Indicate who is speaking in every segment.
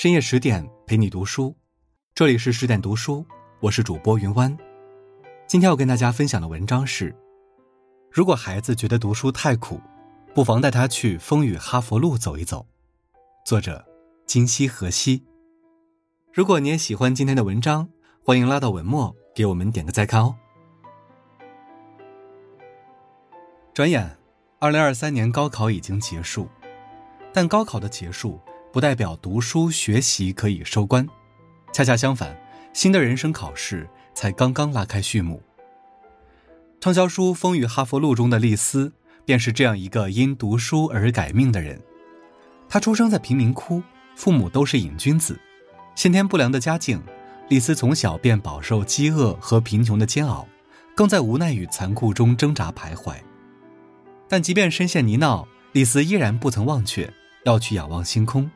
Speaker 1: 深夜十点陪你读书，这里是十点读书，我是主播云湾。今天要跟大家分享的文章是：如果孩子觉得读书太苦，不妨带他去风雨哈佛路走一走。作者：金希何西。如果你也喜欢今天的文章，欢迎拉到文末给我们点个再看哦。转眼，二零二三年高考已经结束，但高考的结束不代表读书学习可以收官，恰恰相反，新的人生考试才刚刚拉开序幕。畅销书《风雨哈佛路》中的丽丝，便是这样一个因读书而改命的人。她出生在贫民窟，父母都是瘾君子。先天不良的家境，丽丝从小便饱受饥饿和贫穷的煎熬，更在无奈与残酷中挣扎徘徊。但即便身陷泥淖，丽丝依然不曾忘却要去仰望星空。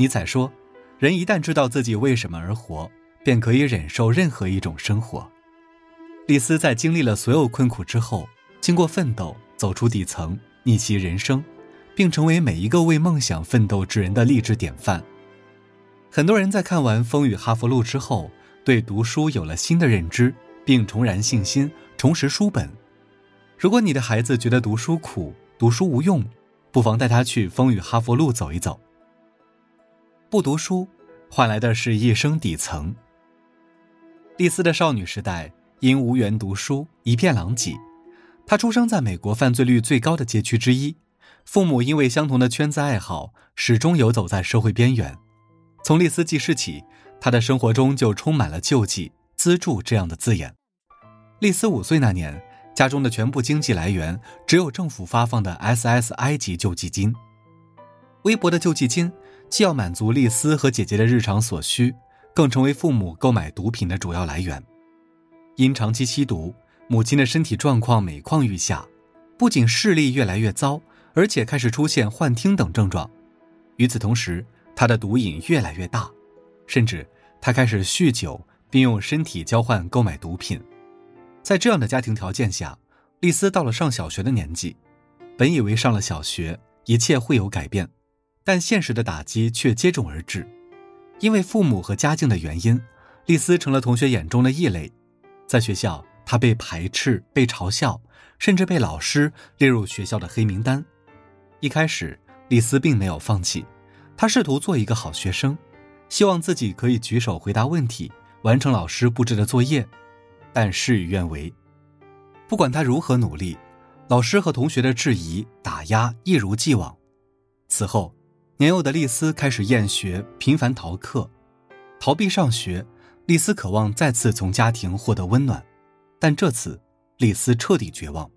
Speaker 1: 尼采说：“人一旦知道自己为什么而活，便可以忍受任何一种生活。”丽丝在经历了所有困苦之后，经过奋斗，走出底层，逆袭人生，并成为每一个为梦想奋斗之人的励志典范。很多人在看完《风雨哈佛路》之后，对读书有了新的认知，并重燃信心，重拾书本。如果你的孩子觉得读书苦、读书无用，不妨带他去风雨哈佛路走一走。不读书，换来的是一生底层。丽丝的少女时代因无缘读书，一片狼藉。她出生在美国犯罪率最高的街区之一，父母因为相同的圈子爱好，始终游走在社会边缘。从丽丝记事起，她的生活中就充满了救济、资助这样的字眼。丽丝五岁那年，家中的全部经济来源只有政府发放的 SSI 级救济金。微薄的救济金既要满足丽丝和姐姐的日常所需，更成为父母购买毒品的主要来源。因长期吸毒，母亲的身体状况每况愈下，不仅视力越来越糟，而且开始出现幻听等症状。与此同时，他的毒瘾越来越大，甚至他开始酗酒，并用身体交换购买毒品。在这样的家庭条件下，丽丝到了上小学的年纪，本以为上了小学一切会有改变，但现实的打击却接踵而至。因为父母和家境的原因，丽丝成了同学眼中的异类。在学校，她被排斥、被嘲笑，甚至被老师列入学校的黑名单。一开始，丽丝并没有放弃。她试图做一个好学生，希望自己可以举手回答问题，完成老师布置的作业，但事与愿违。不管她如何努力，老师和同学的质疑、打压一如既往。此后，年幼的丽丝开始厌学，频繁逃课，逃避上学。丽丝渴望再次从家庭获得温暖，但这次，丽丝彻底绝望。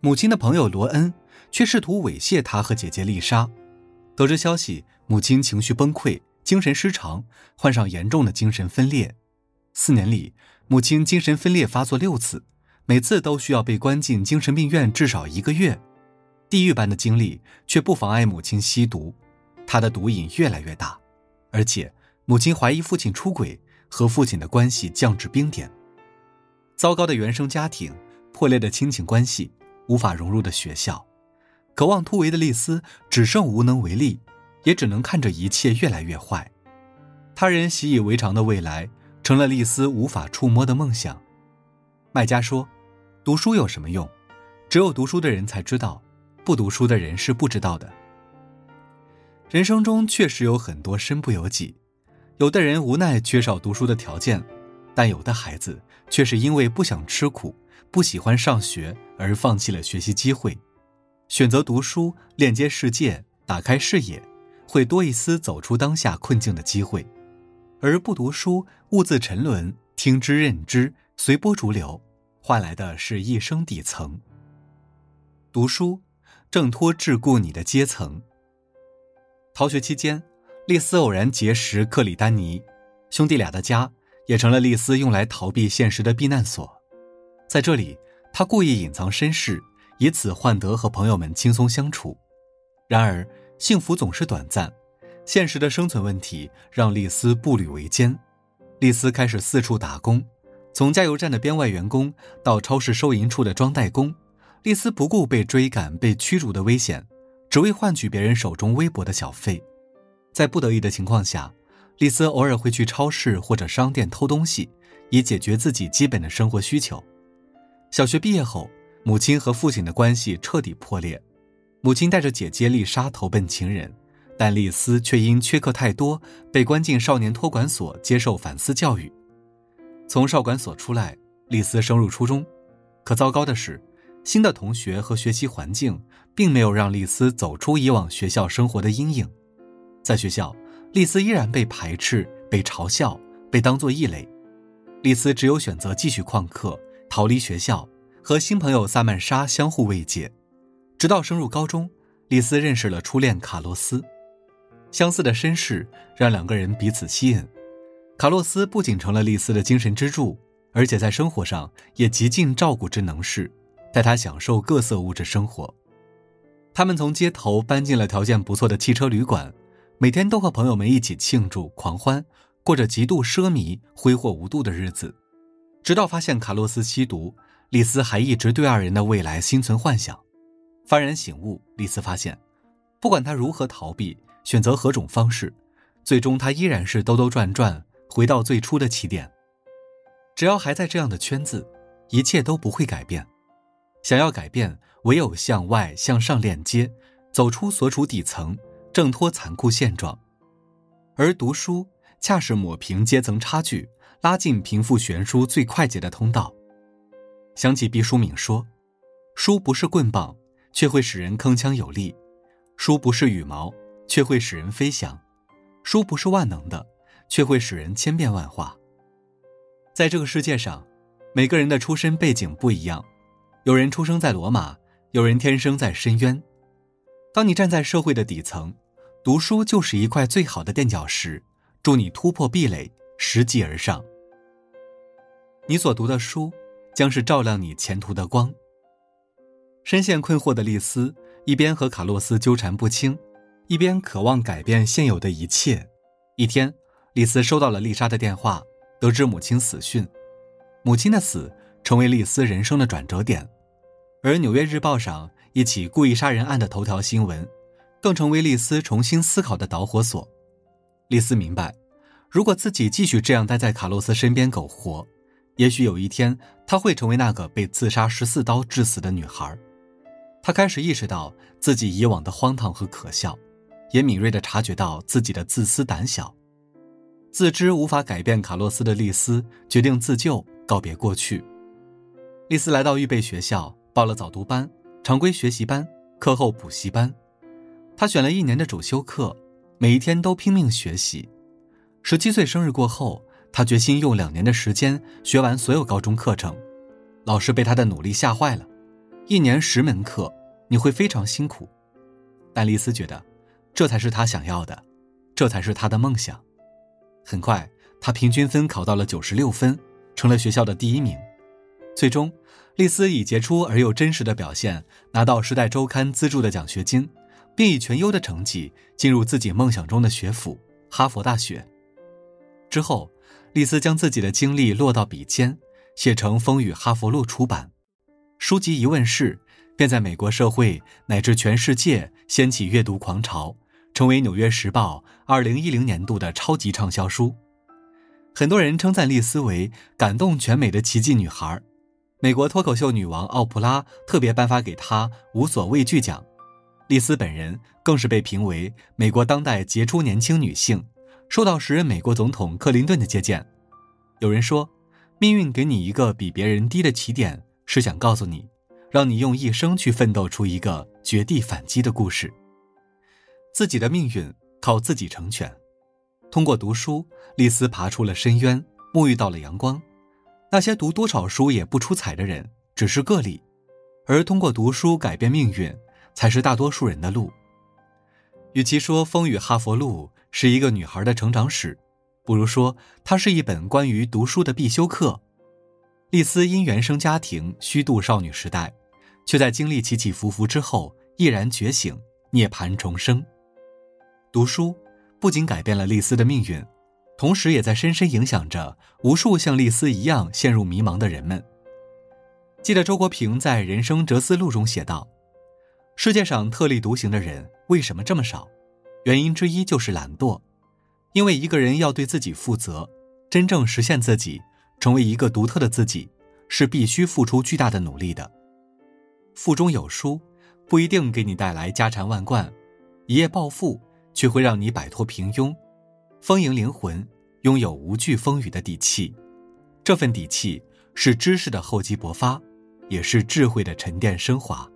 Speaker 1: 母亲的朋友罗恩却试图猥亵她和姐姐丽莎。得知消息，母亲情绪崩溃，精神失常，患上严重的精神分裂。四年里，母亲精神分裂发作六次，每次都需要被关进精神病院至少一个月。地狱般的经历却不妨碍母亲吸毒，他的毒瘾越来越大，而且母亲怀疑父亲出轨，和父亲的关系降至冰点。糟糕的原生家庭，破裂的亲情关系，无法融入的学校。渴望突围的丽丝只剩无能为力，也只能看着一切越来越坏。他人习以为常的未来，成了丽丝无法触摸的梦想。卖家说：“读书有什么用？只有读书的人才知道，不读书的人是不知道的。”人生中确实有很多身不由己，有的人无奈缺少读书的条件，但有的孩子却是因为不想吃苦、不喜欢上学而放弃了学习机会。选择读书，链接世界，打开视野，会多一丝走出当下困境的机会；而不读书，兀自沉沦，听之任之，随波逐流，换来的是一生底层。读书，挣脱桎梏你的阶层。逃学期间，丽丝偶然结识克里丹尼，兄弟俩的家也成了丽丝用来逃避现实的避难所。在这里，他故意隐藏身世。以此换得和朋友们轻松相处，然而幸福总是短暂，现实的生存问题让丽丝步履维艰。丽丝开始四处打工，从加油站的编外员工到超市收银处的装袋工，丽丝不顾被追赶、被驱逐的危险，只为换取别人手中微薄的小费。在不得已的情况下，丽丝偶尔会去超市或者商店偷东西，以解决自己基本的生活需求。小学毕业后，母亲和父亲的关系彻底破裂，母亲带着姐姐丽莎投奔情人，但丽丝却因缺课太多，被关进少年托管所接受反思教育。从少管所出来，丽丝升入初中，可糟糕的是，新的同学和学习环境并没有让丽丝走出以往学校生活的阴影。在学校，丽丝依然被排斥、被嘲笑、被当作异类。丽丝只有选择继续旷课、逃离学校，和新朋友萨曼莎相互慰藉。直到升入高中，丽丝认识了初恋卡洛斯，相似的身世让两个人彼此吸引。卡洛斯不仅成了丽丝的精神支柱，而且在生活上也极尽照顾之能事，带他享受各色物质生活。他们从街头搬进了条件不错的汽车旅馆，每天都和朋友们一起庆祝狂欢，过着极度奢靡、挥霍无度的日子。直到发现卡洛斯吸毒，丽丝还一直对二人的未来心存幻想。幡然醒悟，丽丝发现，不管他如何逃避，选择何种方式，最终他依然是兜兜转转。回到最初的起点。只要还在这样的圈子，一切都不会改变。想要改变，唯有向外向上链接，走出所处底层，挣脱残酷现状。而读书恰是抹平阶层差距、拉近贫富悬殊最快捷的通道。想起毕淑敏说：“书不是棍棒，却会使人铿锵有力；书不是羽毛，却会使人飞翔；书不是万能的。”却会使人千变万化。在这个世界上，每个人的出身背景不一样，有人出生在罗马，有人天生在深渊。当你站在社会的底层，读书就是一块最好的垫脚石，助你突破壁垒，拾级而上。你所读的书，将是照亮你前途的光。深陷困惑的丽丝，一边和卡洛斯纠缠不清，一边渴望改变现有的一切。一天。丽丝收到了丽莎的电话，得知母亲死讯。母亲的死成为丽丝人生的转折点，而《纽约日报》上一起故意杀人案的头条新闻，更成为丽丝重新思考的导火索。丽丝明白，如果自己继续这样待在卡洛斯身边苟活，也许有一天她会成为那个被自杀十四刀致死的女孩。她开始意识到自己以往的荒唐和可笑，也敏锐地察觉到自己的自私胆小。自知无法改变卡洛斯的丽丝决定自救，告别过去。丽丝来到预备学校，报了早读班、常规学习班、课后补习班。他选了一年的主修课，每一天都拼命学习。十七岁生日过后，他决心用两年的时间学完所有高中课程。老师被他的努力吓坏了，一年十门课，你会非常辛苦。但丽丝觉得，这才是她想要的，这才是她的梦想。很快，他平均分考到了九十六分，成了学校的第一名。最终，丽丝以杰出而又真实的表现拿到《时代周刊》资助的奖学金，并以全优的成绩进入自己梦想中的学府——哈佛大学。之后，丽丝将自己的经历落到笔尖，写成《风雨哈佛路》出版。书籍一问世，便在美国社会乃至全世界掀起阅读狂潮。成为《纽约时报》二零一零年度的超级畅销书，很多人称赞丽丝为感动全美的奇迹女孩。美国脱口秀女王奥普拉特别颁发给她无所畏惧奖。丽丝本人更是被评为美国当代杰出年轻女性，受到时任美国总统克林顿的接见。有人说，命运给你一个比别人低的起点，是想告诉你，让你用一生去奋斗出一个绝地反击的故事。自己的命运靠自己成全。通过读书，丽丝爬出了深渊，沐浴到了阳光。那些读多少书也不出彩的人，只是个例；而通过读书改变命运，才是大多数人的路。与其说《风雨哈佛路》是一个女孩的成长史，不如说它是一本关于读书的必修课。丽丝因原生家庭虚度少女时代，却在经历起起伏伏之后毅然觉醒，涅槃重生。读书不仅改变了丽丝的命运，同时也在深深影响着无数像丽丝一样陷入迷茫的人们。记得周国平在《人生哲思录》中写道：“世界上特立独行的人为什么这么少？原因之一就是懒惰，因为一个人要对自己负责，真正实现自己，成为一个独特的自己，是必须付出巨大的努力的。腹中有书，不一定给你带来家产万贯，一夜暴富却会让你摆脱平庸，丰盈灵魂，拥有无惧风雨的底气。这份底气是知识的厚积薄发，也是智慧的沉淀升华。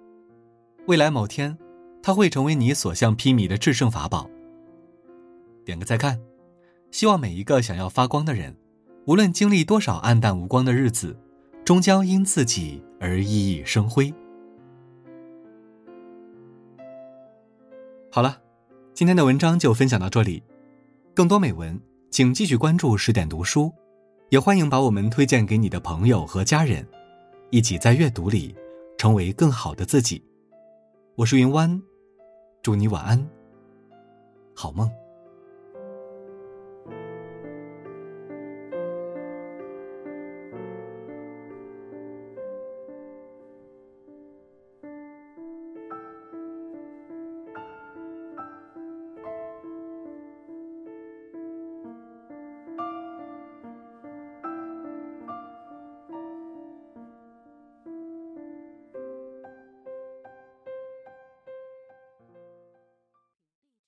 Speaker 1: 未来某天。它会成为你所向披靡的制胜法宝。点个再看，希望每一个想要发光的人，无论经历多少暗淡无光的日子，终将因自己而熠熠生辉。好了，今天的文章就分享到这里。更多美文，请继续关注十点读书，也欢迎把我们推荐给你的朋友和家人，一起在阅读里成为更好的自己。我是云湾。祝你晚安，好梦。